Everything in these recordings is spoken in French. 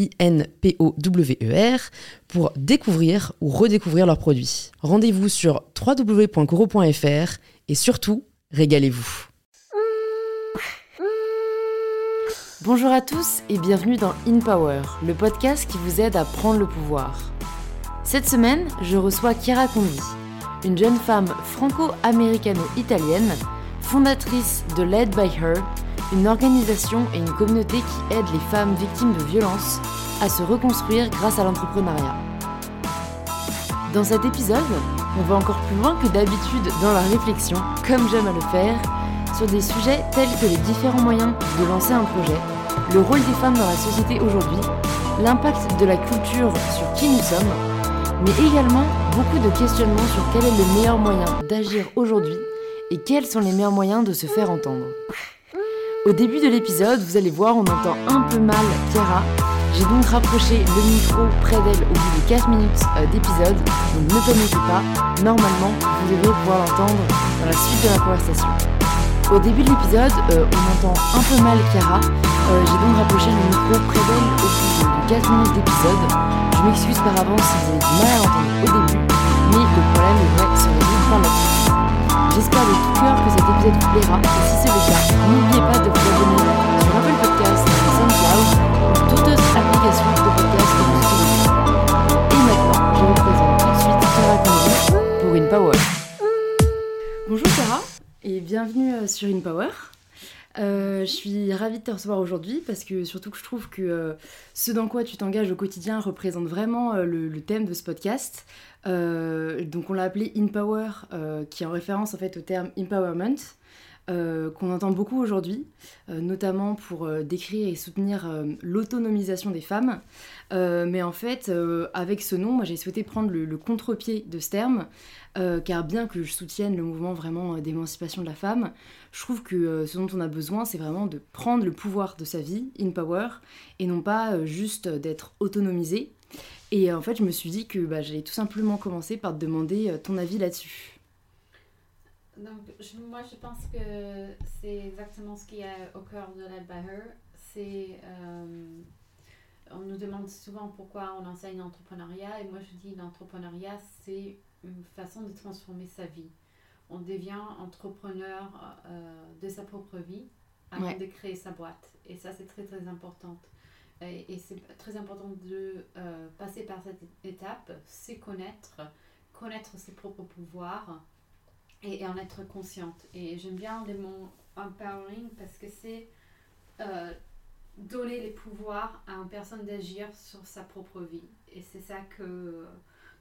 I-N-P-O-W-E-R, pour découvrir ou redécouvrir leurs produits. Rendez-vous sur www.coro.fr et surtout, régalez-vous. Bonjour à tous et bienvenue dans In Power, le podcast qui vous aide à prendre le pouvoir. Cette semaine, je reçois Chiara Condi, une jeune femme franco-américano-italienne, fondatrice de Led by Her, une organisation et une communauté qui aide les femmes victimes de violences à se reconstruire grâce à l'entrepreneuriat. Dans cet épisode, on va encore plus loin que d'habitude dans la réflexion, comme j'aime à le faire, sur des sujets tels que les différents moyens de lancer un projet, le rôle des femmes dans la société aujourd'hui, l'impact de la culture sur qui nous sommes, mais également beaucoup de questionnements sur quel est le meilleur moyen d'agir aujourd'hui et quels sont les meilleurs moyens de se faire entendre. Au début de l'épisode, vous allez voir, on entend un peu mal Chiara. J'ai donc rapproché le micro près d'elle au bout de 4 minutes euh, d'épisode, donc ne paniquez pas, normalement vous devrez pouvoir l'entendre dans la suite de la conversation. Au début de l'épisode, euh, on entend un peu mal Chiara, euh, j'ai donc rapproché le micro près d'elle au bout de 4 minutes d'épisode. Je m'excuse par avance si vous avez du mal à l'entendre au début, mais le problème devrait se résoudre par la suite. J'espère de tout cœur que cet épisode vous plaira et si c'est le cas, n'oubliez pas de vous abonner sur Apple Podcast, SoundCloud ou toute autre application de podcast que vous utilisez. Et maintenant, je vous présente tout de suite Clara Connery pour InPower. Bonjour Clara et bienvenue euh, sur InPower. Euh, je suis ravie de te recevoir aujourd'hui parce que surtout que je trouve que euh, ce dans quoi tu t'engages au quotidien représente vraiment euh, le, thème de ce podcast. Donc on l'a appelé In Power, qui est en référence en fait au terme empowerment. Qu'on entend beaucoup aujourd'hui, notamment pour décrire et soutenir l'autonomisation des femmes. mais en fait, avec ce nom, moi j'ai souhaité prendre le, contre-pied de ce terme, car bien que je soutienne le mouvement vraiment d'émancipation de la femme, je trouve que euh, ce dont on a besoin, c'est vraiment de prendre le pouvoir de sa vie, in power, et non pas euh, juste d'être autonomisé. Et en fait, je me suis dit que bah, j'allais tout simplement commencer par te demander euh, ton avis là-dessus. Donc, je, moi, je pense que c'est exactement ce qui est au cœur de Led by Her. C'est. on nous demande souvent pourquoi on enseigne l'entrepreneuriat, et moi je dis l'entrepreneuriat, c'est une façon de transformer sa vie on devient entrepreneur euh, de sa propre vie avant de créer sa boîte. Et ça, c'est très, très important. Et, c'est très important de euh, passer par cette étape, se connaître, connaître ses propres pouvoirs et, en être consciente. Et j'aime bien le mot empowering parce que c'est euh, donner les pouvoirs à une personne d'agir sur sa propre vie. Et c'est ça que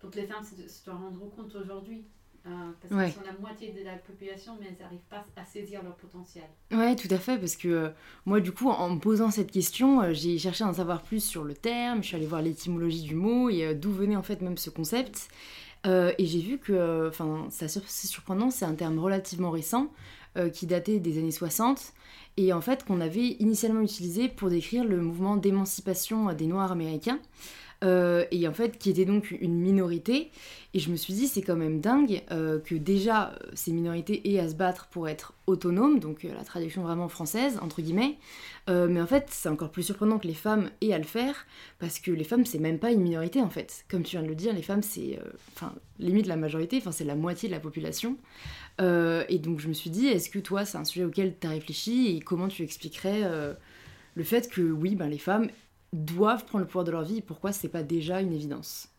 donc les femmes se doivent rendre compte aujourd'hui. Euh, parce qu'elles sont la moitié de la population, mais elles n'arrivent pas à saisir leur potentiel. Ouais, tout à fait, parce que euh, moi, du coup, en me posant cette question, euh, j'ai cherché à en savoir plus sur le terme, je suis allée voir l'étymologie du mot et d'où venait en fait même ce concept. Et j'ai vu que, enfin, c'est surprenant, c'est un terme relativement récent qui datait des années 60 et en fait qu'on avait initialement utilisé pour décrire le mouvement d'émancipation des Noirs américains. Euh, et en fait qui était donc une minorité. Et je me suis dit, c'est quand même dingue euh, que déjà ces minorités aient à se battre pour être autonomes, donc euh, la traduction vraiment française, entre guillemets. mais en fait, c'est encore plus surprenant que les femmes aient à le faire, parce que les femmes, c'est même pas une minorité en fait. Comme tu viens de le dire, les femmes, c'est enfin limite la majorité, enfin c'est la moitié de la population. et donc je me suis dit, est-ce que toi, c'est un sujet auquel tu as réfléchi et comment tu expliquerais le fait que oui, ben, les femmes doivent prendre le pouvoir de leur vie pourquoi c'est pas déjà une évidence?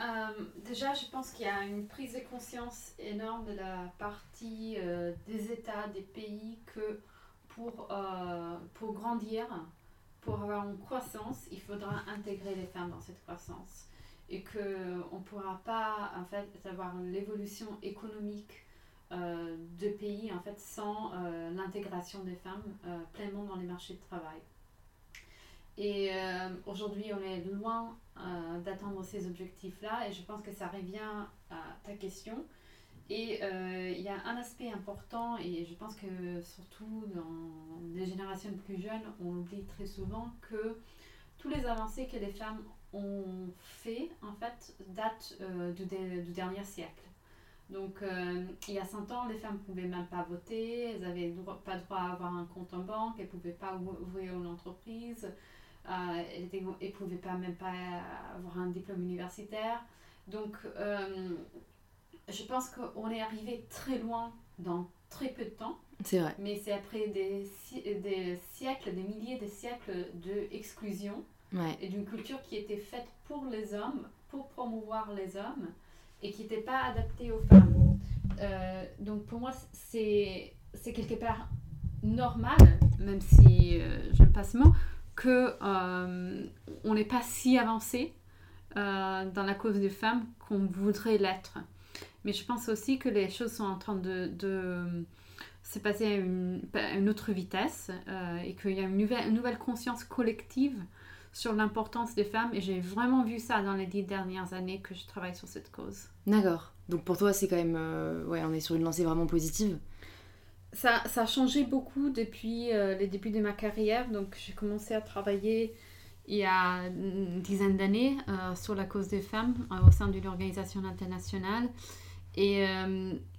Euh, déjà, je pense qu'il y a une prise de conscience énorme de la partie euh, des États, des pays, que pour, euh, pour grandir, pour avoir une croissance, il faudra intégrer les femmes dans cette croissance. Et qu'on ne pourra pas en fait, avoir l'évolution économique de pays en fait, sans l'intégration des femmes pleinement dans les marchés de travail. Et aujourd'hui, on est loin euh, d'atteindre ces objectifs-là. Et je pense que ça revient à ta question. Et euh, il y a un aspect important, et je pense que surtout dans les générations plus jeunes, on oublie très souvent que tous les avancées que les femmes ont fait, en fait, datent euh, du, du, dernier siècle. Donc, il y a 100 ans, les femmes ne pouvaient même pas voter, elles n'avaient pas droit à avoir un compte en banque, elles ne pouvaient pas ouvrir une entreprise, euh, elle ne pouvait pas même pas avoir un diplôme universitaire. Donc, euh, je pense qu'on est arrivé très loin dans très peu de temps. C'est vrai. Mais c'est après des, des siècles, des milliers de siècles d'exclusion ouais. et d'une culture qui était faite pour les hommes, pour promouvoir les hommes et qui n'était pas adaptée aux femmes. Euh, donc pour moi, c'est quelque part normal, même si je me passe mot, que euh, on n'est pas si avancé euh, dans la cause des femmes qu'on voudrait l'être. Mais je pense aussi que les choses sont en train de, de se passer à une, autre vitesse euh, et qu'il y a une nouvelle, une nouvelle conscience collective sur l'importance des femmes et j'ai vraiment vu ça dans les dix dernières années que je travaille sur cette cause. D'accord. Donc pour toi c'est quand même... ouais, on est sur une lancée vraiment positive ça, ça, a changé beaucoup depuis euh, les débuts de ma carrière. Donc, j'ai commencé à travailler il y a une dizaine d'années euh, sur la cause des femmes euh, au sein d'une organisation internationale. Et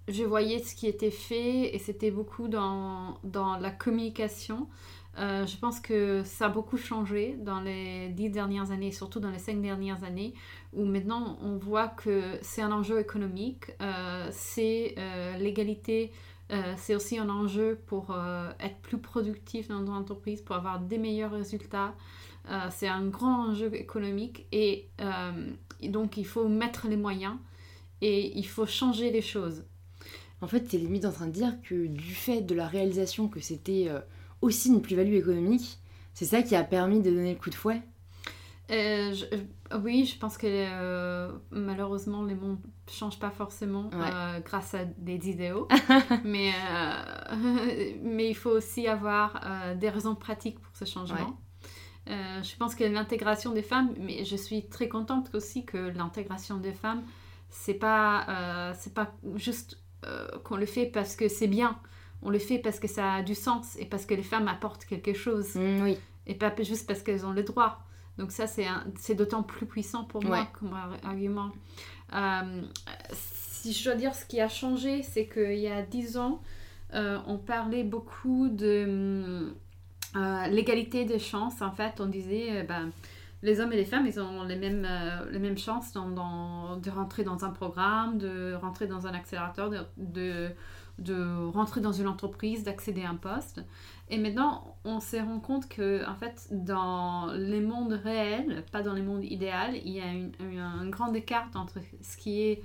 je voyais ce qui était fait et c'était beaucoup dans, dans, la communication. je pense que ça a beaucoup changé dans les dix dernières années, surtout dans les cinq dernières années, où maintenant on voit que c'est un enjeu économique, c'est l'égalité euh, c'est aussi un enjeu pour euh, être plus productif dans notre entreprise, pour avoir des meilleurs résultats. Euh, c'est un grand enjeu économique et, donc il faut mettre les moyens et il faut changer les choses. En fait, tu es limite en train de dire que du fait de la réalisation que c'était aussi une plus-value économique, c'est ça qui a permis de donner le coup de fouet? Oui, je pense que euh, malheureusement, les mondes ne changent pas forcément grâce à des idéaux. mais, mais il faut aussi avoir des raisons pratiques pour ce changement. je pense que l'intégration des femmes, mais je suis très contente aussi que l'intégration des femmes, c'est pas, c'est pas juste qu'on le fait parce que c'est bien. On le fait parce que ça a du sens et parce que les femmes apportent quelque chose. Mmh, oui. Et pas juste parce qu'elles ont le droit. Donc ça, c'est d'autant plus puissant pour moi comme argument. Euh, si je dois dire ce qui a changé, c'est qu'il y a dix ans, euh, on parlait beaucoup de euh, l'égalité des chances. En fait, on disait, ben, les hommes et les femmes, ils ont les mêmes, les mêmes chances dans, de rentrer dans un programme, de rentrer dans un accélérateur, de, de, de rentrer dans une entreprise, d'accéder à un poste. Et maintenant, on se rend compte que, en fait, dans les mondes réels, pas dans les mondes idéaux, il y a un grand écart entre ce qui est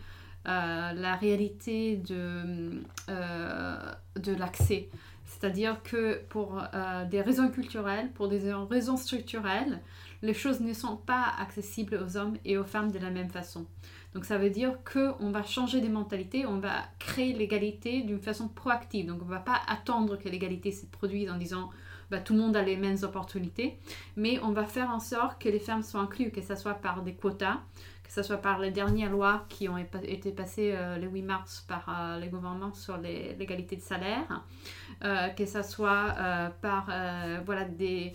euh, la réalité de, euh, de l'accès. C'est-à-dire que pour euh, des raisons culturelles, pour des raisons structurelles, les choses ne sont pas accessibles aux hommes et aux femmes de la même façon. Donc ça veut dire qu'on va changer des mentalités, on va créer l'égalité d'une façon proactive. Donc on ne va pas attendre que l'égalité se produise en disant bah, tout le monde a les mêmes opportunités, mais on va faire en sorte que les femmes soient incluses, que ce soit par des quotas, que ce soit par les dernières lois qui ont été passées euh, le 8 mars par euh, les gouvernements sur l'égalité de salaire, euh, que ce soit par des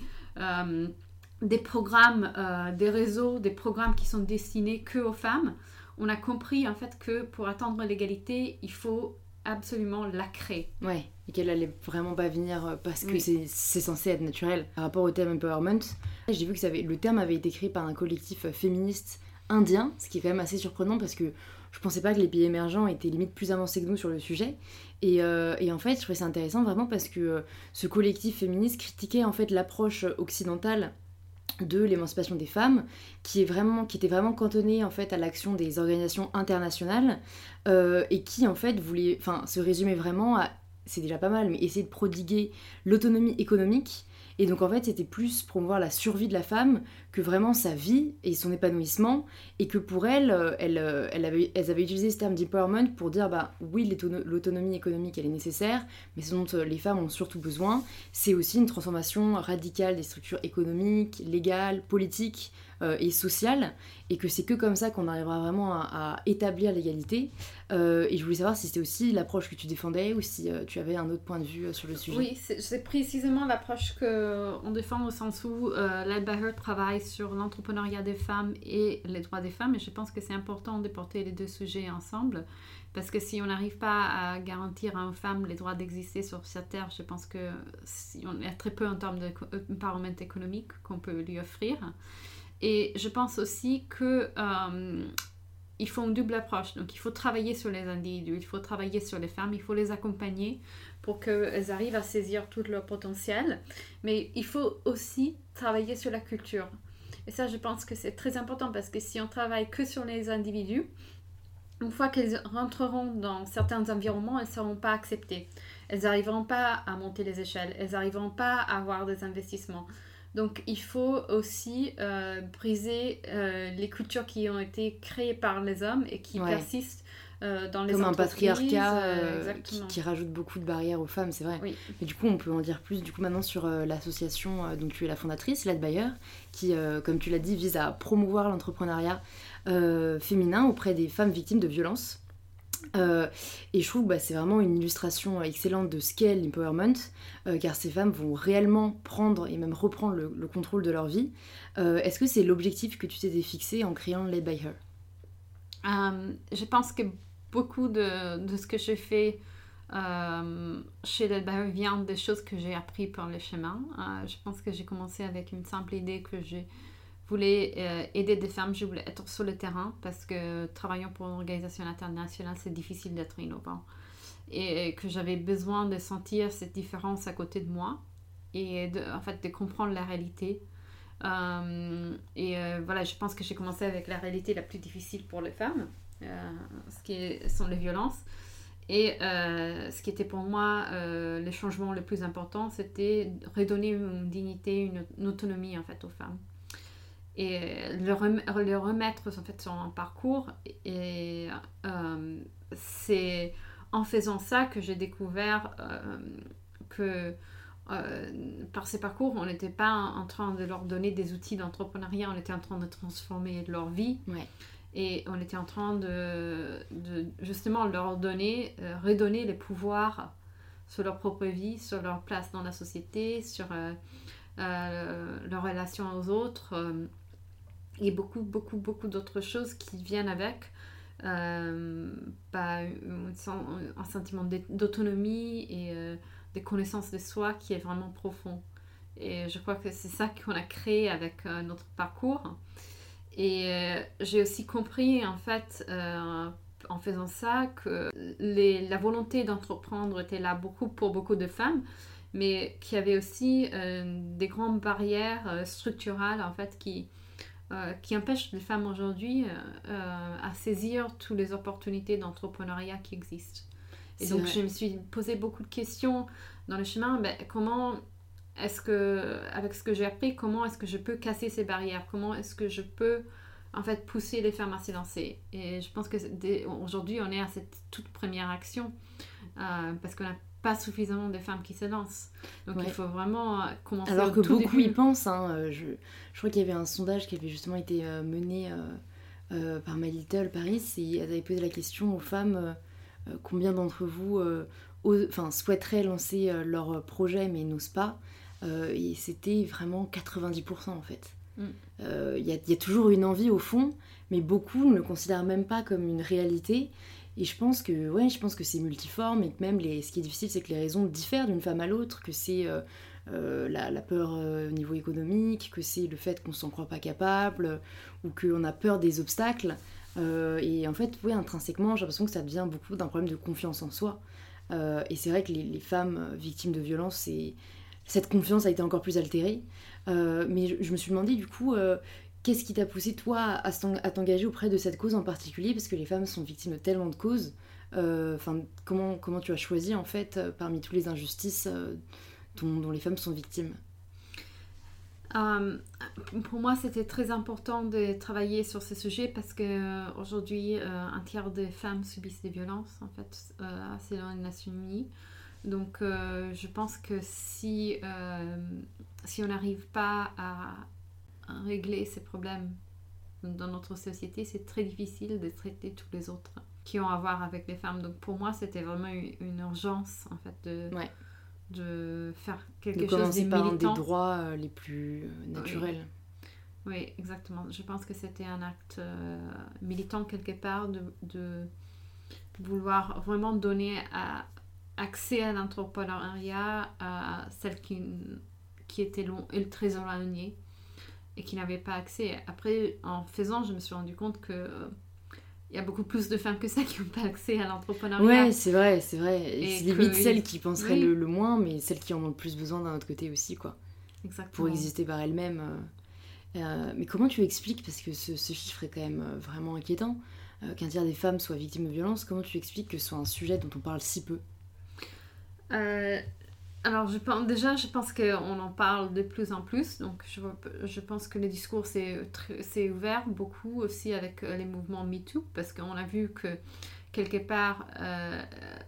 programmes, des réseaux, des programmes qui sont destinés que aux femmes on a compris en fait que pour atteindre l'égalité, il faut absolument la créer. Ouais, et qu'elle allait vraiment pas venir euh, parce que c'est censé être naturel. Par rapport au thème empowerment, j'ai vu que ça avait, le terme avait été créé par un collectif euh, féministe indien, ce qui est quand même assez surprenant parce que je pensais pas que les pays émergents étaient limite plus avancés que nous sur le sujet. Et, euh, et en fait, je trouvais ça intéressant vraiment parce que ce collectif féministe critiquait en fait l'approche occidentale de l'émancipation des femmes, qui, était vraiment cantonnée en fait à l'action des organisations internationales et qui en fait voulait, enfin, se résumait vraiment à, c'est déjà pas mal, mais essayer de prodiguer l'autonomie économique et donc en fait, c'était plus promouvoir la survie de la femme que vraiment sa vie et son épanouissement. Et que pour elle, euh, elle, euh, elle avait, elles avaient utilisé ce terme d'empowerment pour dire bah oui, l'autonomie économique elle est nécessaire, mais ce dont euh, les femmes ont surtout besoin, c'est aussi une transformation radicale des structures économiques, légales, politiques, et sociale, et que c'est que comme ça qu'on arrivera vraiment à, établir l'égalité. Euh, et je voulais savoir si c'était aussi l'approche que tu défendais ou si euh, tu avais un autre point de vue sur le sujet. Oui, c'est précisément l'approche qu'on défend au sens où euh, travaille sur l'entrepreneuriat des femmes et les droits des femmes, et je pense que c'est important de porter les deux sujets ensemble. Parce que si on n'arrive pas à garantir à une femme les droits d'exister sur cette terre, je pense que si a très peu en termes d'empowerment économique qu'on peut lui offrir. Et je pense aussi que euh, il faut une double approche. Donc, il faut travailler sur les individus, il faut travailler sur les femmes, il faut les accompagner pour qu'elles arrivent à saisir tout leur potentiel. Mais il faut aussi travailler sur la culture. Et ça, je pense que c'est très important parce que si on travaille que sur les individus, une fois qu'elles rentreront dans certains environnements, elles ne seront pas acceptées. Elles n'arriveront pas à monter les échelles, elles n'arriveront pas à avoir des investissements. Donc il faut aussi euh, briser euh, les cultures qui ont été créées par les hommes et qui persistent euh, dans les Comme un patriarcat qui, rajoute beaucoup de barrières aux femmes, c'est vrai. Mais du coup, on peut en dire plus du coup maintenant sur l'association dont tu es la fondatrice, Led Bayer, qui, comme tu l'as dit, vise à promouvoir l'entrepreneuriat féminin auprès des femmes victimes de violences. Euh, et je trouve que bah, c'est vraiment une illustration excellente de scale empowerment, euh, car ces femmes vont réellement prendre et même reprendre le, contrôle de leur vie. Euh, est-ce que c'est l'objectif que tu t'étais fixé en créant Led by Her? Je pense que beaucoup de, de ce que j'ai fait chez Led by Her vient des choses que j'ai appris par le chemin. je pense que j'ai commencé avec une simple idée que j'ai voulais euh, aider des femmes, je voulais être sur le terrain parce que travaillant pour une organisation internationale, c'est difficile d'être innovant. Et que j'avais besoin de sentir cette différence à côté de moi et de, en fait de comprendre la réalité. Euh, et euh, voilà, je pense que j'ai commencé avec la réalité la plus difficile pour les femmes, ce qui sont les violences. Et ce qui était pour moi le changement le plus important, c'était redonner une dignité, une autonomie en fait aux femmes et le, remettre en fait sur un parcours. Et euh, c'est en faisant ça que j'ai découvert euh, que euh, par ces parcours, on n'était pas en train de leur donner des outils d'entrepreneuriat, on était en train de transformer leur vie. Et on était en train de, de justement leur donner, redonner les pouvoirs sur leur propre vie, sur leur place dans la société, sur leur relation aux autres et beaucoup, beaucoup, beaucoup d'autres choses qui viennent avec. Euh, un, sentiment d'autonomie et euh, des connaissances de soi qui est vraiment profond. Et je crois que c'est ça qu'on a créé avec euh, notre parcours. Et euh, j'ai aussi compris, en fait, en faisant ça, que la volonté d'entreprendre était là beaucoup pour beaucoup de femmes, mais qu'il y avait aussi des grandes barrières structurales, en fait, qui, euh, qui empêche les femmes aujourd'hui euh, euh, à saisir toutes les opportunités d'entrepreneuriat qui existent. Et donc, je me suis posé beaucoup de questions dans le chemin. Ben, comment est-ce que, avec ce que j'ai appris, comment est-ce que je peux casser ces barrières? Comment est-ce que je peux, en fait, pousser les femmes à s'élancer Et je pense que aujourd'hui, on est à cette toute première action parce qu'on a pas suffisamment de femmes qui se lancent. Donc il faut vraiment euh, commencer Alors que beaucoup y pensent. Hein, euh, je, je, crois qu'il y avait un sondage qui avait justement été euh, mené par My Little Paris et elle avait posé la question aux femmes combien d'entre vous enfin, souhaiteraient lancer leur projet mais n'osent pas. et c'était vraiment 90% en fait. Mm. Il y, y, a toujours une envie au fond, mais beaucoup ne le considèrent même pas comme une réalité. Et je pense que, ouais, je pense que c'est multiforme et que même les, ce qui est difficile, c'est que les raisons diffèrent d'une femme à l'autre, que c'est euh, euh, la, peur euh, au niveau économique, que c'est le fait qu'on s'en croit pas capable ou qu'on a peur des obstacles. et en fait, oui, intrinsèquement, j'ai l'impression que ça devient beaucoup d'un problème de confiance en soi. et c'est vrai que les, femmes victimes de violences, cette confiance a été encore plus altérée. mais je, me suis demandé du coup, qu'est-ce qui t'a poussé toi à, t'engager auprès de cette cause en particulier? Parce que les femmes sont victimes de tellement de causes. Enfin, comment, comment tu as choisi en fait parmi toutes les injustices dont les femmes sont victimes? Euh, pour moi, c'était très important de travailler sur ce sujet parce que euh, aujourd'hui, euh, un tiers des femmes subissent des violences, en fait, selon les Nations Unies. Donc, je pense que si, si on n'arrive pas à, régler ces problèmes dans notre société, c'est très difficile de traiter tous les autres qui ont à voir avec les femmes. Donc, pour moi, c'était vraiment une, urgence, en fait, de de faire quelque chose de par des droits euh, les plus euh, naturels. Oui. exactement. Je pense que c'était un acte euh, militant quelque part de, de, vouloir vraiment donner à, accès à l'entrepreneuriat à celles qui, qui étaient long, très éloignées et qui n'avaient pas accès. Après, en faisant, je me suis rendu compte que il y a beaucoup plus de femmes que ça qui n'ont pas accès à l'entrepreneuriat. Ouais, c'est vrai, c'est vrai. C'est limite celles qui penseraient le, moins, mais celles qui en ont le plus besoin d'un autre côté aussi, quoi. Exactement. Pour exister par elles-mêmes. Euh, euh, mais comment tu expliques, parce que ce, chiffre est quand même euh, vraiment inquiétant, qu'un tiers des femmes soient victimes de violences, comment tu expliques que ce soit un sujet dont on parle si peu? Alors, je pense, déjà, je pense qu'on en parle de plus en plus. Donc, je, je pense que le discours s'est ouvert beaucoup aussi avec euh, les mouvements MeToo, parce qu'on a vu que quelque part, euh,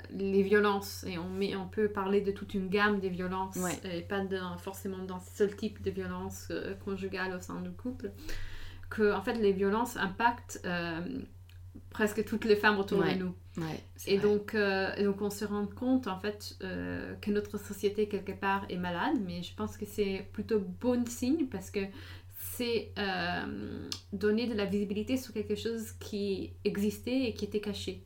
les violences, et on, met, on peut parler de toute une gamme des violences, et pas forcément d'un seul type de violence euh, conjugale au sein du couple, que en fait, les violences impactent presque toutes les femmes autour de nous. et, donc, euh, donc on se rend compte en fait euh, que notre société quelque part est malade, mais je pense que c'est plutôt bon signe parce que c'est euh, donner de la visibilité sur quelque chose qui existait et qui était caché.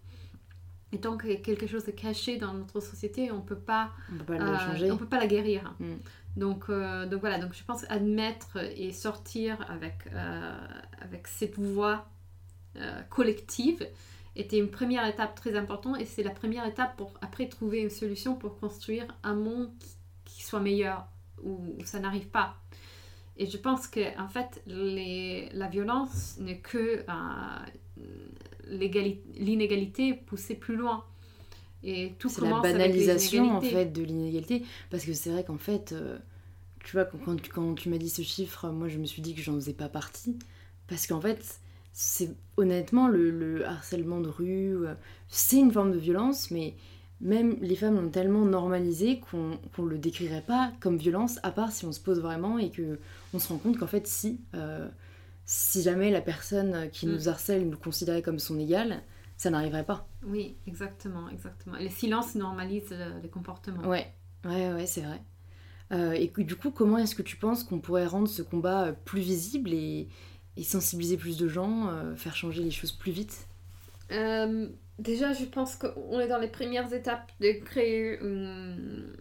Et tant que quelque chose est caché dans notre société, on peut pas, on peut pas, changer. On peut pas la guérir. Mm. Donc, donc voilà, donc je pense admettre et sortir avec, avec cette voix collective était une première étape très importante et c'est la première étape pour après trouver une solution pour construire un monde qui, soit meilleur où, ça n'arrive pas. Et je pense que en fait les, la violence n'est que euh, l'inégalité poussée plus loin. Et tout c'est la banalisation en fait de l'inégalité parce que c'est vrai qu'en fait euh, tu vois quand, quand, quand tu m'as dit ce chiffre moi je me suis dit que j'en faisais pas partie parce qu'en fait c'est honnêtement le, harcèlement de rue, euh, c'est une forme de violence, mais même les femmes l'ont tellement normalisé qu'on ne le décrirait pas comme violence, à part si on se pose vraiment et que on se rend compte qu'en fait, si, euh, si jamais la personne qui mm. nous harcèle nous considérait comme son égal, ça n'arriverait pas. Oui, exactement, exactement. Les silences normalisent les comportements. Ouais, ouais, ouais, c'est vrai. Euh, et du coup, comment est-ce que tu penses qu'on pourrait rendre ce combat plus visible et, et sensibiliser plus de gens, euh, faire changer les choses plus vite euh, Déjà, je pense qu'on est dans les premières étapes de créer une,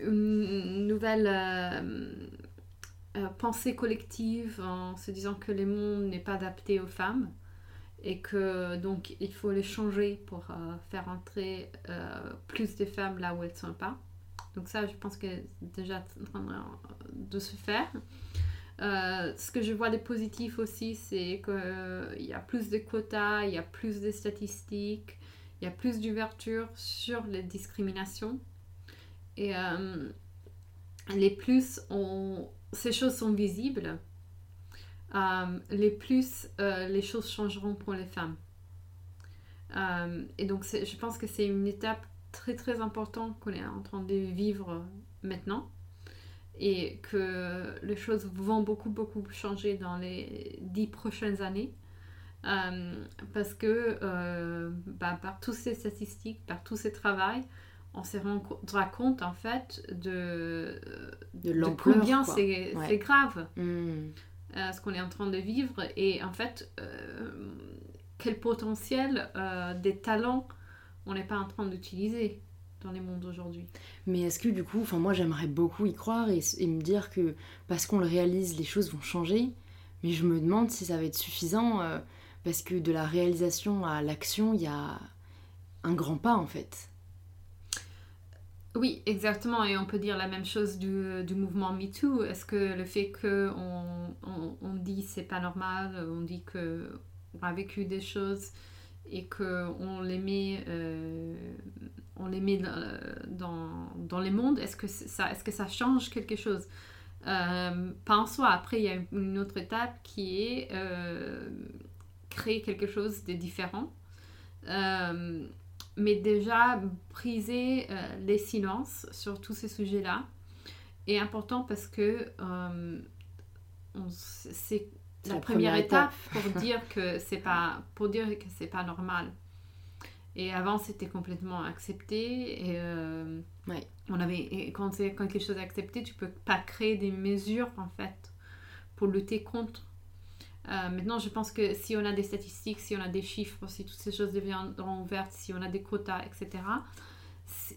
nouvelle euh, pensée collective en se disant que le monde n'est pas adapté aux femmes et que donc il faut les changer pour faire entrer plus de femmes là où elles ne sont pas. Donc ça, je pense que déjà en train de se faire. Euh, ce que je vois de positif aussi, c'est qu'il euh, y a plus de quotas, il y a plus de statistiques, il y a plus d'ouverture sur les discriminations. Et euh, les plus ces choses sont visibles, les plus les choses changeront pour les femmes. et donc je pense que c'est une étape très très importante qu'on est en train de vivre maintenant et que les choses vont beaucoup, beaucoup changer dans les dix prochaines années. Euh, parce que euh, bah, par tous ces statistiques, par tous ces travaux, on se rendra compte en fait de, de, combien c'est grave hmm. euh, ce qu'on est en train de vivre et en fait quel potentiel des talents on n'est pas en train d'utiliser dans les mondes d'aujourd'hui. Mais est-ce que du coup, enfin moi j'aimerais beaucoup y croire et, me dire que parce qu'on le réalise, les choses vont changer, mais je me demande si ça va être suffisant euh, parce que de la réalisation à l'action, il y a un grand pas en fait. Oui, exactement. Et on peut dire la même chose du, du mouvement MeToo. Est-ce que le fait qu'on on, on dit c'est pas normal, on dit qu'on a vécu des choses et qu'on les met, euh, on les met dans, dans les mondes, est-ce que ça, est-ce que ça change quelque chose? Euh, Pas en soi. Après, il y a une autre étape qui est euh, créer quelque chose de différent. mais déjà, briser les silences sur tous ces sujets-là est important parce que c'est la, première, étape, pour dire que c'est pas pour dire que c'est pas normal. Et avant, c'était complètement accepté. Et euh, on avait, quand, quand quelque chose est accepté, tu peux pas créer des mesures, en fait, pour lutter contre. Euh, maintenant, je pense que si on a des statistiques, si on a des chiffres, si toutes ces choses deviendront ouvertes, si on a des quotas, etc.,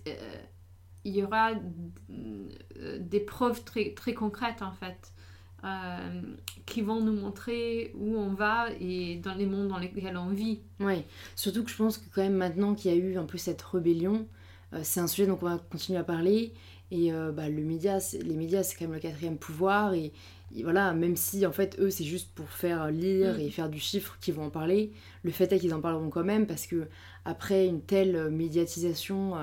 euh, il y aura des preuves très, très concrètes, en fait. Euh, qui vont nous montrer où on va et dans les mondes dans lesquels on vit. Oui, surtout que je pense que quand même maintenant qu'il y a eu un peu cette rébellion, euh, c'est un sujet dont on va continuer à parler. Et euh, bah, le média, les médias, c'est quand même le quatrième pouvoir. Et, voilà, même si en fait, eux, c'est juste pour faire lire et mm. faire du chiffre qu'ils vont en parler, le fait est qu'ils en parleront quand même parce que après une telle médiatisation,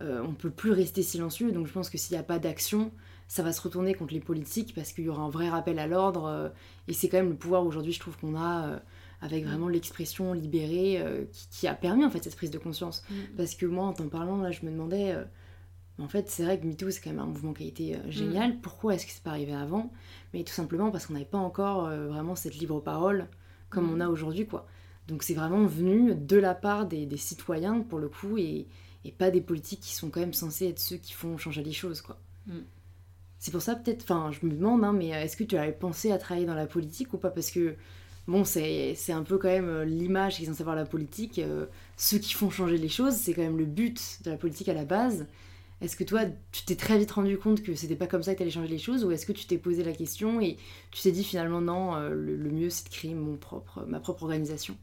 on peut plus rester silencieux. Donc je pense que s'il n'y a pas d'action, ça va se retourner contre les politiques parce qu'il y aura un vrai rappel à l'ordre. Euh, et c'est quand même le pouvoir aujourd'hui, je trouve qu'on a euh, avec mm. vraiment l'expression libérée euh, qui, a permis en fait cette prise de conscience. Mm. Parce que moi, en t'en parlant, là, je me demandais, en fait, c'est vrai que MeToo, c'est quand même un mouvement qui a été génial. Mm. Pourquoi est-ce que c'est pas arrivé avant? Mais tout simplement parce qu'on n'avait pas encore vraiment cette libre parole comme on a aujourd'hui, quoi. Donc c'est vraiment venu de la part des, des, citoyens, pour le coup, et, et, pas des politiques qui sont quand même censés être ceux qui font changer les choses, quoi. C'est pour ça peut-être, enfin je me demande, hein, mais euh, est-ce que tu avais pensé à travailler dans la politique ou pas? Parce que bon, c'est un peu quand même euh, l'image qu'ils ont savoir la politique. Euh, ceux qui font changer les choses, c'est quand même le but de la politique à la base. Est-ce que toi, tu t'es très vite rendu compte que c'était pas comme ça que tu allais changer les choses ou est-ce que tu t'es posé la question et tu t'es dit finalement non, le, le, mieux c'est de créer mon propre, ma propre organisation?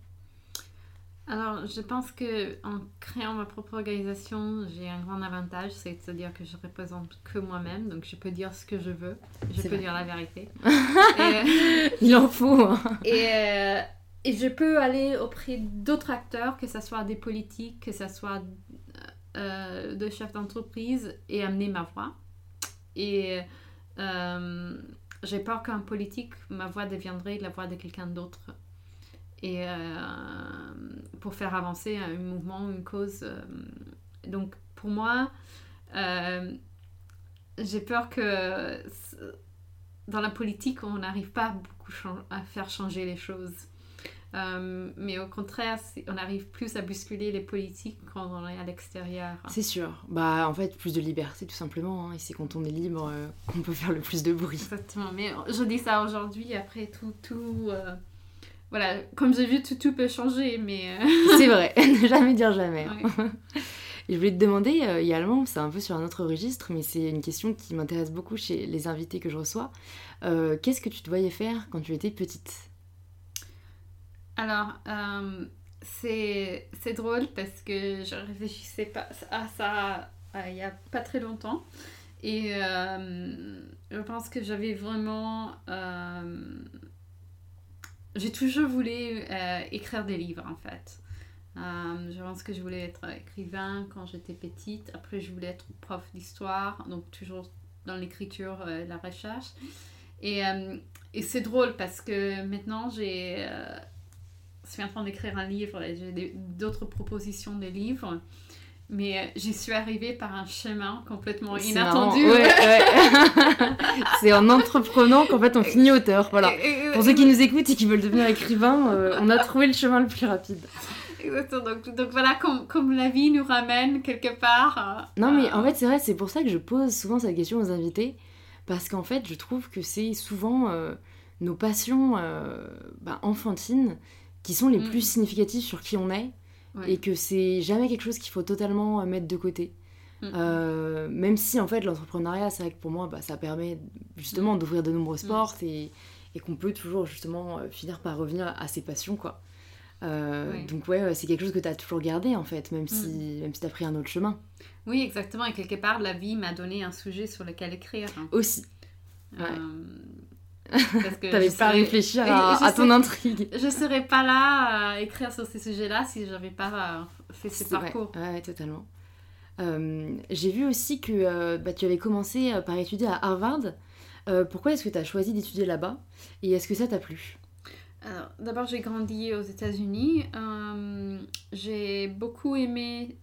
Alors, je pense que en créant ma propre organisation, j'ai un grand avantage, c'est-à-dire que je représente que moi-même, donc je peux dire ce que je veux, je peux dire la vérité. Euh, Il en faut. Hein. Et, euh, et, je peux aller auprès d'autres acteurs, que ce soit des politiques, que ce soit euh, de chefs d'entreprise, et amener ma voix. Et j'ai peur qu'un politique, ma voix deviendrait la voix de quelqu'un d'autre et euh, pour faire avancer un mouvement, une cause. Euh, donc pour moi, euh, j'ai peur que dans la politique, on n'arrive pas beaucoup à faire changer les choses. mais au contraire, on arrive plus à bousculer les politiques quand on est à l'extérieur. C'est sûr. Bah, en fait, plus de liberté, tout simplement. Hein. Et c'est quand on est libre qu'on peut faire le plus de bruit. Exactement. Mais je dis ça aujourd'hui, après tout, tout voilà, comme j'ai vu, tout, tout peut changer, mais... Euh, c'est vrai, ne jamais dire jamais. Je voulais te demander euh, également, c'est un peu sur un autre registre, mais c'est une question qui m'intéresse beaucoup chez les invités que je reçois. Euh, qu'est-ce que tu te voyais faire quand tu étais petite? Alors, c'est drôle parce que je réfléchissais pas à ça il n'y a pas très longtemps. Et je pense que j'avais vraiment j'ai toujours voulu euh, écrire des livres en fait. Euh, je pense que je voulais être écrivain quand j'étais petite. Après, je voulais être prof d'histoire, donc toujours dans l'écriture, euh, la recherche. Et, et c'est drôle parce que maintenant, j'ai, je suis en train d'écrire un livre et j'ai d'autres propositions de livres. Mais euh, j'y suis arrivée par un chemin complètement inattendu. c'est en entreprenant qu'en fait on finit auteur. Voilà. Pour ceux qui nous écoutent et qui veulent devenir écrivain, euh, on a trouvé le chemin le plus rapide. Exactement. Donc, donc voilà, comme, comme, la vie nous ramène quelque part. Euh, non, mais en fait, c'est vrai, c'est pour ça que je pose souvent cette question aux invités. Parce qu'en fait, je trouve que c'est souvent nos passions bah, enfantines qui sont les mm. plus significatives sur qui on est et que c'est jamais quelque chose qu'il faut totalement euh, mettre de côté. Mm. Euh, même si en fait l'entrepreneuriat, c'est vrai que pour moi, bah, ça permet justement d'ouvrir de nombreuses mm. portes et, et qu'on peut toujours justement euh, finir par revenir à ses passions quoi. Donc ouais, c'est quelque chose que tu as toujours gardé en fait, même si, mm. même si tu as pris un autre chemin. Oui, exactement. Et quelque part, la vie m'a donné un sujet sur lequel écrire. Aussi. Ouais. T'avais pas réfléchir à, ton intrigue. Je serais pas là à écrire sur ces sujets-là si j'avais pas euh, fait ce parcours. Ouais, totalement. Euh, j'ai vu aussi que euh, bah, tu avais commencé par étudier à Harvard. pourquoi est-ce que tu as choisi d'étudier là-bas Et est-ce que ça t'a plu? D'abord, j'ai grandi aux États-Unis. j'ai beaucoup aimé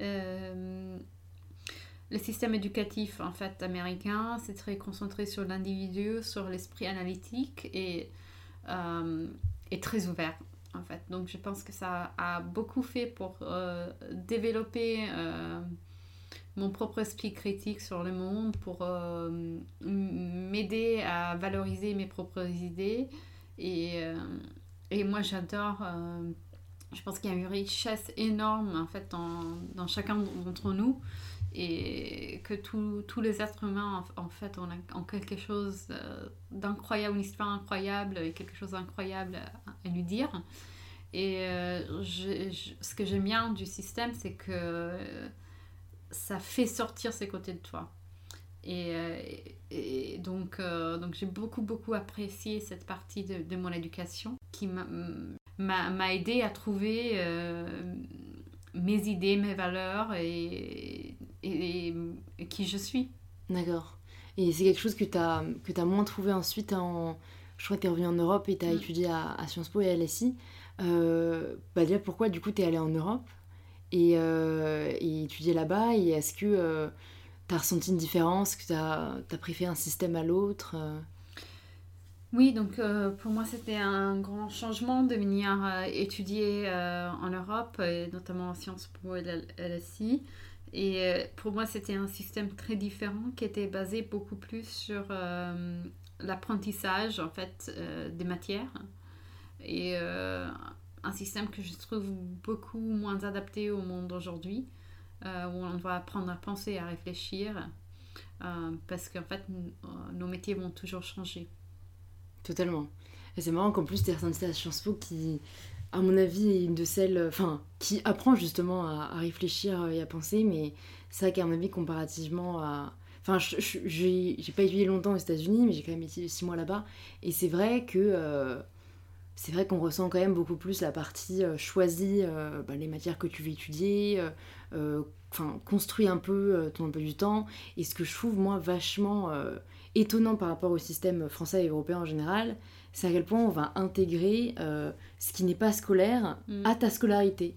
le système éducatif en fait américain, c'est très concentré sur l'individu, sur l'esprit analytique et, euh, très ouvert en fait. Donc je pense que ça a beaucoup fait pour euh, développer euh, mon propre esprit critique sur le monde, pour m'aider à valoriser mes propres idées. Et, et moi j'adore je pense qu'il y a une richesse énorme en fait dans, dans chacun d'entre nous et que tous les êtres humains, en, fait, ont, quelque chose euh, d'incroyable, une histoire incroyable et quelque chose d'incroyable à, lui dire. Et euh, ce que j'aime bien du système, c'est que ça fait sortir ces côtés de toi. Et, euh, donc, donc j'ai beaucoup, beaucoup apprécié cette partie de, de mon éducation qui m'a aidé à trouver mes idées, mes valeurs et, et, qui je suis. D'accord. Et c'est quelque chose que tu as, que as moins trouvé ensuite en... Je crois que tu es revenu en Europe et tu as mm. étudié à, Sciences Po et à LSI. Euh, bah déjà, pourquoi du coup tu es allé en Europe et, euh, et étudier là-bas Et est-ce que euh, tu as ressenti une différence, que tu as, as, préféré un système à l'autre euh? Oui, donc euh, pour moi c'était un grand changement de venir étudier en Europe, et notamment en Sciences Po et LSI. Et pour moi c'était un système très différent qui était basé beaucoup plus sur l'apprentissage en fait des matières. Et un système que je trouve beaucoup moins adapté au monde aujourd'hui, où on doit apprendre à penser, à réfléchir, parce qu'en fait nos métiers vont toujours changer. Totalement. Et c'est marrant qu'en plus, tu es à Sciences Po qui, à mon avis, une de celles. Enfin, qui apprend justement à, réfléchir et à penser, mais c'est vrai qu'à mon avis, comparativement à. Enfin, j'ai pas étudié longtemps aux États-Unis, mais j'ai quand même étudié six mois là-bas. Et c'est vrai que. Euh, c'est vrai qu'on ressent quand même beaucoup plus la partie euh, choisie, euh, bah, les matières que tu veux étudier, enfin, construit un peu ton emploi du temps. Et ce que je trouve, moi, vachement étonnant par rapport au système français et européen en général, c'est à quel point on va intégrer euh, ce qui n'est pas scolaire mm. à ta scolarité.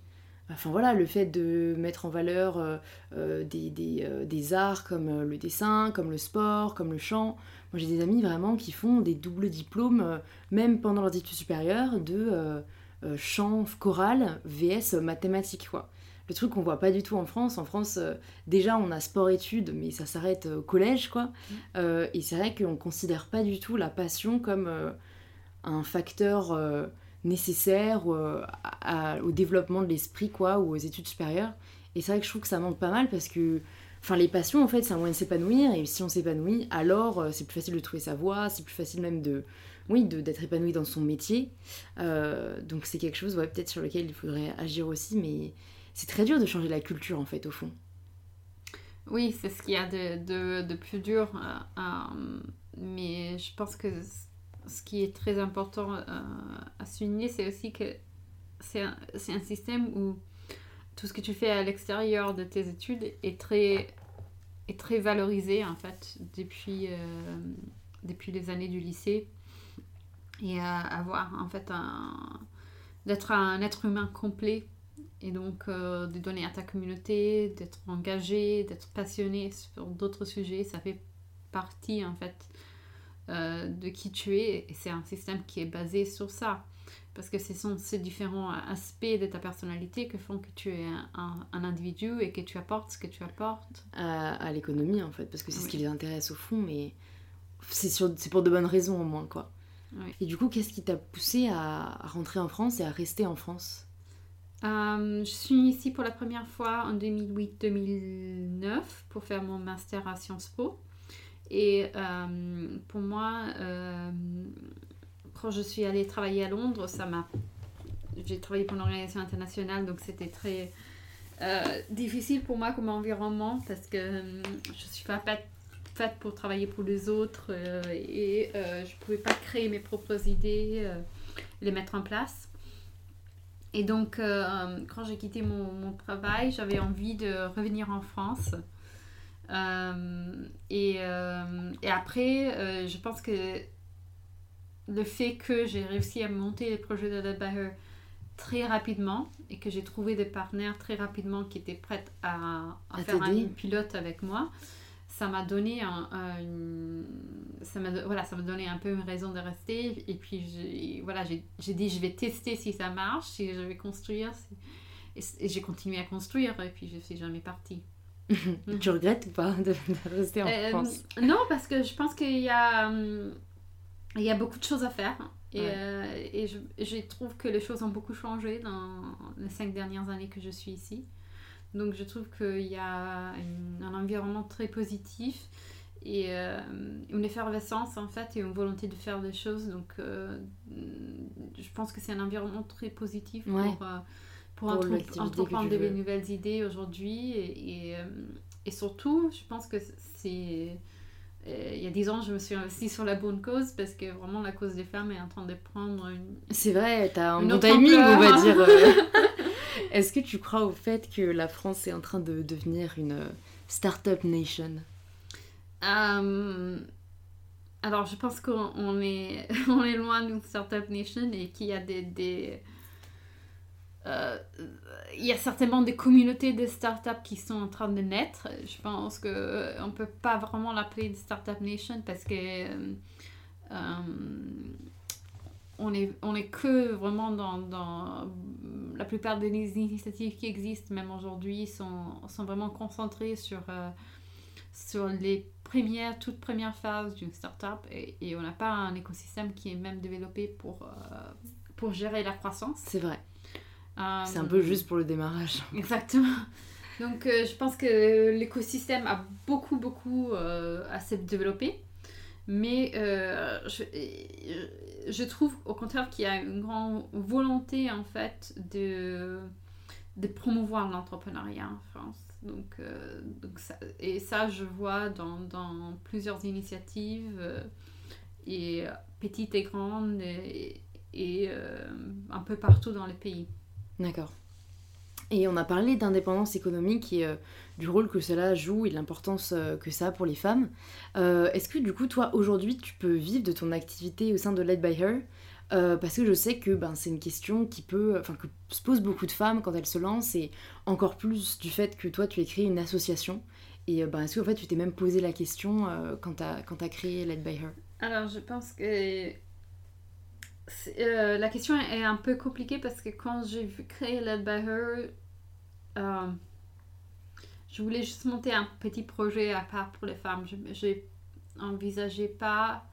Enfin voilà, le fait de mettre en valeur euh, euh, des, des, des, arts comme le dessin, comme le sport, comme le chant. Moi j'ai des amis vraiment qui font des doubles diplômes, même pendant leurs études supérieures, de chant choral vs mathématiques. Quoi le truc qu'on voit pas du tout en France. En France, déjà, on a sport-études, mais ça s'arrête au collège, quoi. Mm. Et c'est vrai qu'on considère pas du tout la passion comme un facteur nécessaire au développement de l'esprit, quoi, ou aux études supérieures. Et c'est vrai que je trouve que ça manque pas mal parce que, enfin, les passions, en fait, c'est un moyen de s'épanouir. Et si on s'épanouit, alors c'est plus facile de trouver sa voie, c'est plus facile même de, oui, d'être épanoui dans son métier. donc c'est quelque chose, ouais, peut-être sur lequel il faudrait agir aussi, mais c'est très dur de changer la culture en fait au fond. Oui, c'est ce qu'il y a de, de, plus dur. Euh, euh, mais je pense que ce qui est très important euh, à souligner, c'est aussi que c'est un, système où tout ce que tu fais à l'extérieur de tes études est très, est très valorisé en fait depuis, depuis les années du lycée. Et avoir en fait d'être un être humain complet et donc euh, de donner à ta communauté, d'être engagé, d'être passionné sur d'autres sujets, ça fait partie en fait euh, de qui tu es et c'est un système qui est basé sur ça. Parce que ce sont ces différents aspects de ta personnalité que font que tu es un, un, individu et que tu apportes ce que tu apportes. À, l'économie en fait, parce que c'est ce qui les intéresse au fond, mais c'est pour de bonnes raisons au moins quoi. Et du coup, qu'est-ce qui t'a poussé à rentrer en France et à rester en France? Euh, je suis ici pour la première fois en 2008-2009 pour faire mon master à Sciences Po. Et euh, pour moi, euh, quand je suis allée travailler à Londres, ça m'a j'ai travaillé pour une organisation internationale, donc c'était très euh, difficile pour moi comme environnement parce que euh, je suis pas faite pour travailler pour les autres et je pouvais pas créer mes propres idées, les mettre en place. Et donc, quand j'ai quitté mon travail, j'avais envie de revenir en France. Et, et, après, je pense que le fait que j'ai réussi à monter les projets de la Bayer très rapidement et que j'ai trouvé des partenaires très rapidement qui étaient prêts à, faire un pilote avec moi, ça m'a donné un, ça m'a voilà ça m'a donné un peu une raison de rester. Et puis voilà j'ai dit je vais tester si ça marche si je vais construire et, j'ai continué à construire et puis je suis jamais partie tu regrettes ou pas de, rester en euh, France? non parce que je pense qu'il y a hum, il y a beaucoup de choses à faire. Et, euh, et je, je, trouve que les choses ont beaucoup changé dans les cinq dernières années que je suis ici. Donc je trouve qu'il y a un environnement très positif et euh, une effervescence en fait et une volonté de faire des choses. Donc euh, je pense que c'est un environnement très positif pour, pour, entreprendre de nouvelles idées aujourd'hui. Et, et, et, surtout, je pense que c'est euh, il y a 10 ans, je me suis investie sur la bonne cause parce que vraiment la cause des femmes est en train de prendre une. C'est vrai, t'as un bon timing, on va dire. Euh. Est-ce que tu crois au fait que la France est en train de devenir une euh, start-up nation? Alors, je pense qu'on est, on est loin d'une start-up nation et qu'il y a des, des euh, il y a certainement des communautés de startups qui sont en train de naître. Je pense qu'on euh, ne peut pas vraiment l'appeler une startup nation parce que euh, on, est, on est que vraiment dans, dans, la plupart des initiatives qui existent, même aujourd'hui, sont, sont vraiment concentrées sur, sur les premières, toutes premières phases d'une startup et, et on n'a pas un écosystème qui est même développé pour, pour gérer la croissance. C'est vrai. C'est un peu euh, juste pour le démarrage. Exactement. Donc euh, je pense que l'écosystème a beaucoup, beaucoup euh, à se développer. Mais je, je, trouve au contraire qu'il y a une grande volonté en fait de, de promouvoir l'entrepreneuriat en France. Donc, donc ça, et ça, je vois dans, dans plusieurs initiatives, et petites et grandes, et, et un peu partout dans le pays. D'accord. Et on a parlé d'indépendance économique et euh, du rôle que cela joue et de l'importance euh, que ça a pour les femmes. Euh, est-ce que du coup, toi, aujourd'hui, tu peux vivre de ton activité au sein de Led by Her? Parce que je sais que ben, c'est une question qui peut, enfin, que se posent beaucoup de femmes quand elles se lancent et encore plus du fait que toi, tu as créé une association. Et ben, est-ce que en fait, tu t'es même posé la question quand tu as, as créé Led by Her? Alors, je pense que euh, la question est un peu compliquée parce que quand j'ai créé Led by Her, euh, je voulais juste monter un petit projet à part pour les femmes. Je n'envisageais pas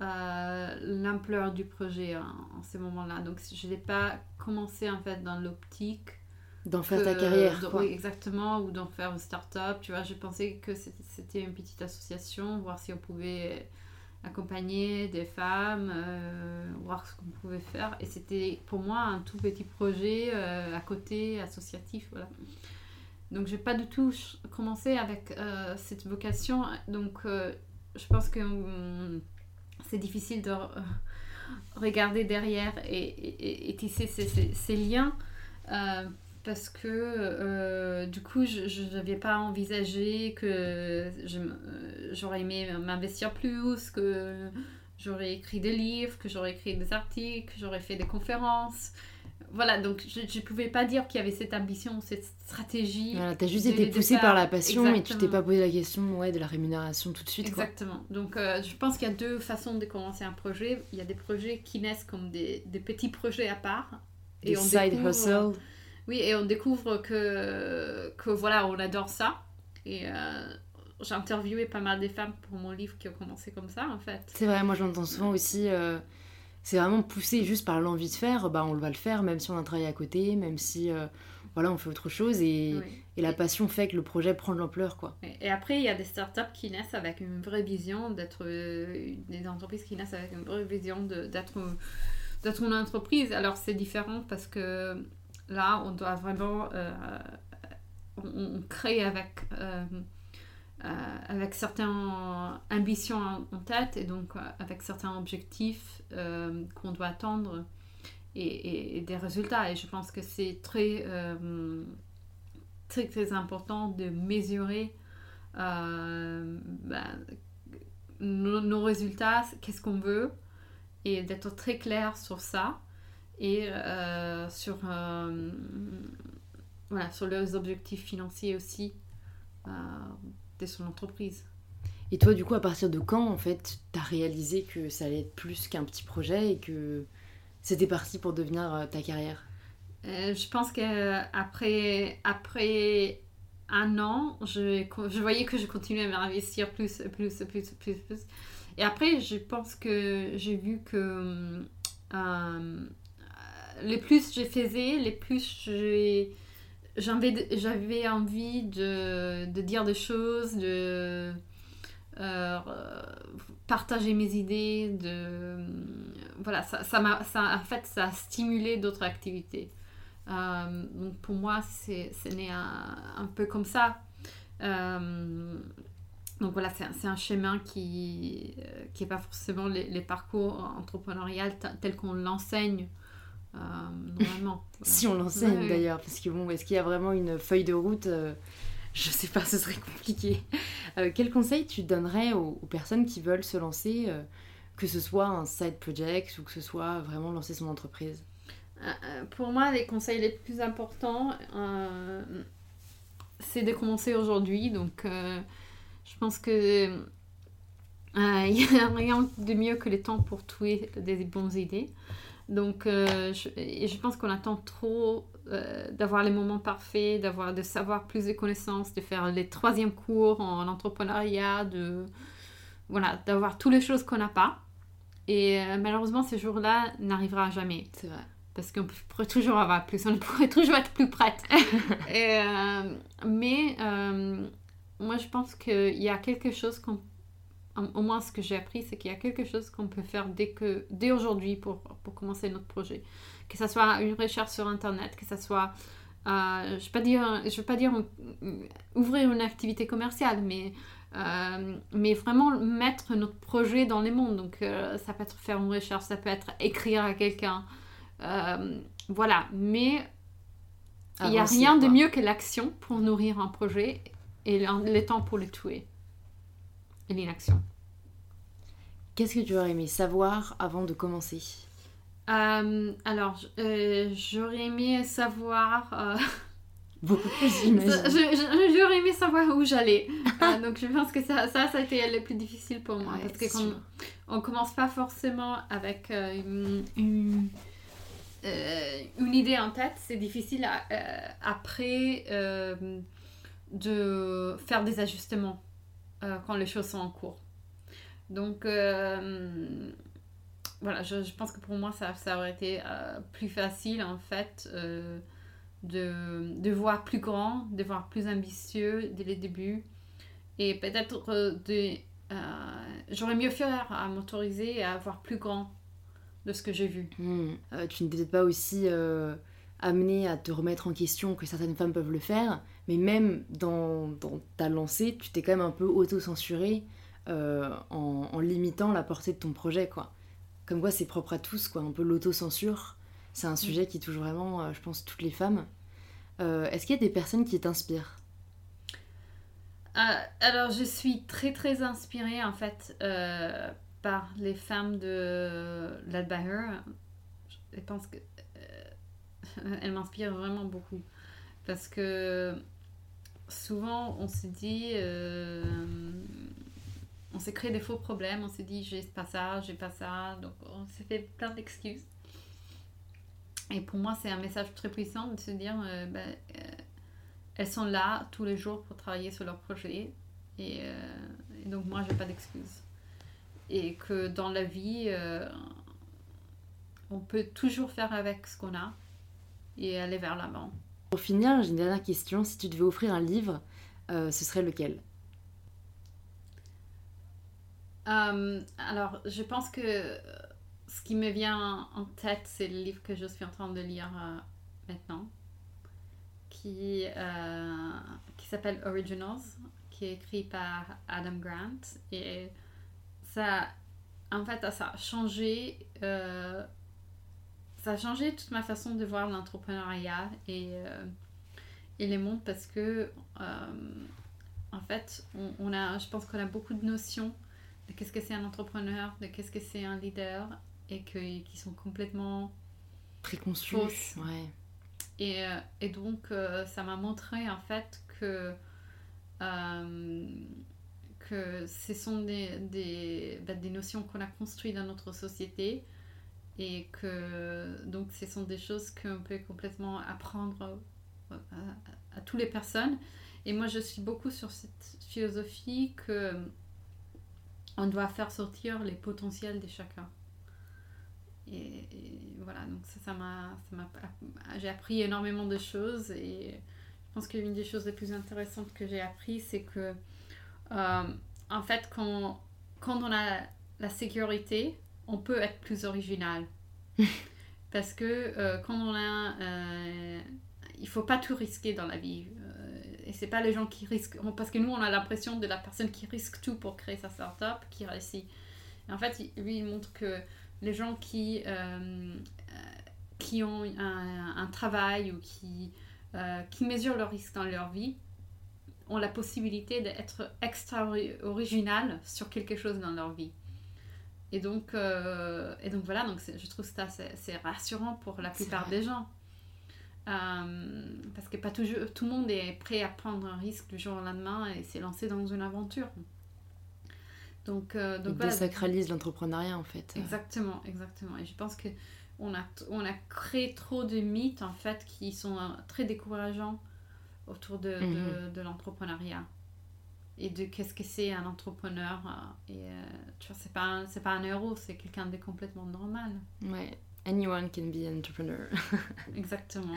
euh, l'ampleur du projet en, ces moments-là. Donc je n'ai pas commencé en fait dans l'optique d'en faire ta carrière. oui, exactement, ou d'en faire une start-up. Tu vois, je pensais que c'était une petite association, voir si on pouvait accompagner des femmes, euh, voir ce qu'on pouvait faire. Et c'était pour moi un tout petit projet euh, à côté, associatif. Voilà. Donc j'ai pas du tout commencé avec euh, cette vocation. Donc je pense que hum, c'est difficile de regarder derrière et, tisser ces liens parce que euh, du coup, je n'avais pas envisagé que j'aurais aimé m'investir plus, que j'aurais écrit des livres, que j'aurais écrit des articles, que j'aurais fait des conférences. Voilà, donc je ne pouvais pas dire qu'il y avait cette ambition, cette stratégie. Voilà, tu as juste été poussé par la passion et tu t'es pas posé la question ouais, de la rémunération tout de suite. Exactement. Donc euh, je pense qu'il y a deux façons de commencer un projet. Il y a des projets qui naissent comme des, des petits projets à part. Des et on side hustle oui, et on découvre que, que voilà, on adore ça. Et euh, j'ai interviewé pas mal des femmes pour mon livre qui a commencé comme ça, en fait. C'est vrai, moi j'entends souvent aussi. Euh, c'est vraiment poussé juste par l'envie de faire, bah on va le faire, même si on a un travail à côté, même si euh, voilà, on fait autre chose. Et, et la passion fait que le projet prend de l'ampleur, quoi. Et après, il y a des startups qui naissent avec une vraie vision d'être. des entreprises qui naissent avec une vraie vision d'être de ton entreprise. Alors c'est différent parce que là, on doit vraiment... Euh, on, crée avec... Euh, avec certaines ambitions en, tête et donc avec certains objectifs qu'on doit attendre et, des résultats. Et je pense que c'est très, très, très important de mesurer ben, nos, résultats, qu'est-ce qu'on veut, et d'être très clair sur ça et euh, sur, euh, voilà, sur les objectifs financiers aussi euh, de son entreprise. Et toi, du coup, à partir de quand, en fait, tu as réalisé que ça allait être plus qu'un petit projet et que c'était parti pour devenir ta carrière? Je pense qu'après après un an, je, je voyais que je continuais à m'investir plus, plus, plus, plus, plus. Et après, je pense que j'ai vu que euh, les plus je faisais, les plus j'avais envie de, de, dire des choses, de euh, partager mes idées, de voilà, ça, ça, ça, en fait, ça a stimulé d'autres activités. Euh, donc pour moi, c'est né un, un, peu comme ça. Euh, donc voilà, c'est un, chemin qui n'est pas forcément les, parcours entrepreneurial tels qu'on l'enseigne normalement. si on l'enseigne d'ailleurs, parce que bon, est-ce qu'il y a vraiment une feuille de route Je sais pas, ce serait compliqué. quel conseil tu donnerais aux, aux, personnes qui veulent se lancer, que ce soit un side project ou que ce soit vraiment lancer son entreprise? Euh, pour moi, les conseils les plus importants, euh, c'est de commencer aujourd'hui. Donc, euh, je pense que il n'y a rien de mieux que le temps pour trouver des bonnes idées. Donc, je, je, pense qu'on attend trop d'avoir les moments parfaits, d'avoir de savoir plus de connaissances, de faire les troisièmes cours en entrepreneuriat, de voilà, d'avoir toutes les choses qu'on n'a pas. Et malheureusement, ces jours-là n'arrivera jamais. C'est vrai parce qu'on pourrait toujours avoir plus, on pourrait toujours être plus prête. Euh, mais euh, moi, je pense qu'il y a quelque chose qu'on, au moins ce que j'ai appris, c'est qu'il y a quelque chose qu'on peut faire dès, que, dès aujourd'hui pour, pour commencer notre projet. Que ce soit une recherche sur Internet, que ce soit, euh, je ne vais pas dire, je veux pas dire ouvrir une activité commerciale, mais mais vraiment mettre notre projet dans les mondes. Donc, ça peut être faire une recherche, ça peut être écrire à quelqu'un, euh, voilà, mais il n'y a rien de mieux que l'action pour nourrir un projet et le temps pour le tuer. Et l'inaction. Qu'est-ce que tu aurais aimé savoir avant de commencer? Euh, Alors, euh, j'aurais aimé savoir... Beaucoup plus, j'imagine. J'aurais aimé savoir où j'allais. donc, je pense que ça, ça, ça a été le plus difficile pour moi. parce que quand on, commence pas forcément avec une euh, une idée en tête, c'est difficile euh, après euh, de faire des ajustements quand les choses sont en cours. Donc, voilà, je, pense que pour moi, ça, ça aurait été plus facile, en fait, de, de, voir plus grand, de voir plus ambitieux dès le début. Et peut-être de... J'aurais mieux faire à m'autoriser à voir plus grand de ce que j'ai vu. Euh, tu n'étais peut-être pas aussi euh, amené à te remettre en question que certaines femmes peuvent le faire, mais même dans, dans ta lancée, tu t'es quand même un peu auto-censuré euh, en, limitant la portée de ton projet, quoi. Comme quoi, c'est propre à tous, quoi. Un peu l'auto-censure, c'est un sujet qui touche vraiment, je pense, toutes les femmes. Est-ce qu'il y a des personnes qui t'inspirent? Alors, je suis très très inspirée en fait par les femmes de Her, je pense que euh, elle m'inspire vraiment beaucoup. Parce que souvent, on se dit, euh, on s'est créé des faux problèmes, on s'est dit, j'ai pas ça, j'ai pas ça, donc on s'est fait plein d'excuses. Et pour moi, c'est un message très puissant de se dire, euh, ben, elles sont là tous les jours pour travailler sur leur projet. Et, et donc, moi, j'ai pas d'excuses et que dans la vie, euh, on peut toujours faire avec ce qu'on a et aller vers l'avant. Pour finir, j'ai une dernière question. Si tu devais offrir un livre, euh, ce serait lequel? Euh, Alors, je pense que ce qui me vient en tête, c'est le livre que je suis en train de lire euh, maintenant, qui, euh, qui s'appelle Originals, qui est écrit par Adam Grant. Et ça, en fait, ça a changé, euh, ça a changé toute ma façon de voir l'entrepreneuriat et, euh, et les mondes parce que, euh, en fait, on, on a, je pense qu'on a beaucoup de notions de qu'est-ce que c'est un entrepreneur, de qu'est-ce que c'est un leader et que, qui sont complètement Préconçu. Fausse. Ouais. Et, euh, et donc, ça m'a montré en fait que, que ce sont des, des, bah, des notions qu'on a construites dans notre société et que donc ce sont des choses qu'on peut complètement apprendre à, à, toutes les personnes. Et moi, je suis beaucoup sur cette philosophie que on doit faire sortir les potentiels de chacun. Et, voilà, donc ça, m'a, j'ai appris énormément de choses et je pense que l'une des choses les plus intéressantes que j'ai appris, c'est que euh, en fait, quand, quand on a la sécurité, on peut être plus original. Parce que euh, quand on a, euh, il faut pas tout risquer dans la vie. Euh, et c'est pas les gens qui risquent, parce que nous, on a l'impression de la personne qui risque tout pour créer sa start-up qui réussit. Et en fait, lui, il montre que les gens qui, euh, euh, qui ont un, un travail ou qui, qui mesurent le risque dans leur vie ont la possibilité d'être extra ori- original sur quelque chose dans leur vie. Et donc, euh, et donc voilà, donc je trouve ça c'est rassurant pour la plupart des gens. Euh, parce que pas toujours, tout le monde est prêt à prendre un risque du jour au lendemain et s'est lancé dans une aventure. Donc, euh, donc voilà. désacralise l'entrepreneuriat en fait. Exactement, exactement. Et je pense que on a, on a créé trop de mythes en fait qui sont euh, très décourageants autour de, de, Mhm. de l'entrepreneuriat et de qu'est-ce que c'est un entrepreneur. euh, Et euh, tu vois, c'est pas, c'est pas un héros, c'est quelqu'un de complètement normal. Ouais. Anyone can be an entrepreneur. Exactement.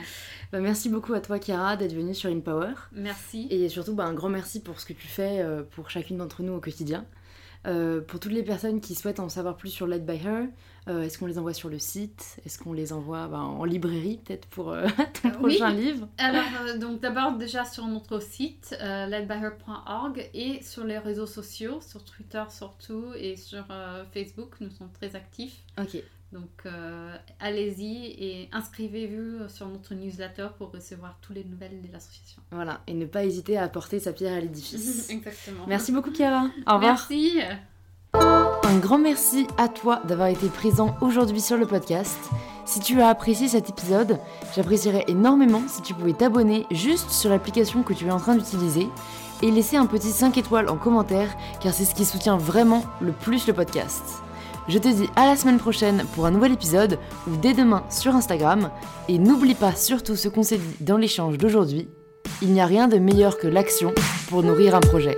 Bah, merci beaucoup à toi, Chiara, d'être venue sur InPower. Merci. Et surtout, bah, un grand merci pour ce que tu fais euh, pour chacune d'entre nous au quotidien. Euh, pour toutes les personnes qui souhaitent en savoir plus sur Led by Her, euh, est-ce qu'on les envoie sur le site? Est-ce qu'on les envoie bah, en librairie peut-être pour euh, ton Euh, oui. prochain livre? Alors, donc d'abord déjà sur notre site, ledbyher.org et sur les réseaux sociaux, sur Twitter surtout et sur Facebook, nous sommes très actifs. Ok, Donc euh, allez-y et inscrivez-vous sur notre newsletter pour recevoir toutes les nouvelles de l'association. voilà. Et ne pas hésiter à apporter sa pierre à l'édifice. Exactement. merci beaucoup, Chiara. Au revoir. Merci. Un grand merci à toi d'avoir été présent aujourd'hui sur le podcast. Si tu as apprécié cet épisode, j'apprécierais énormément si tu pouvais t'abonner juste sur l'application que tu es en train d'utiliser et laisser un petit 5 étoiles en commentaire car c'est ce qui soutient vraiment le plus le podcast. Je te dis à la semaine prochaine pour un nouvel épisode ou dès demain sur Instagram et n'oublie pas surtout ce qu'on s'est dit dans l'échange d'aujourd'hui. Il n'y a rien de meilleur que l'action pour nourrir un projet.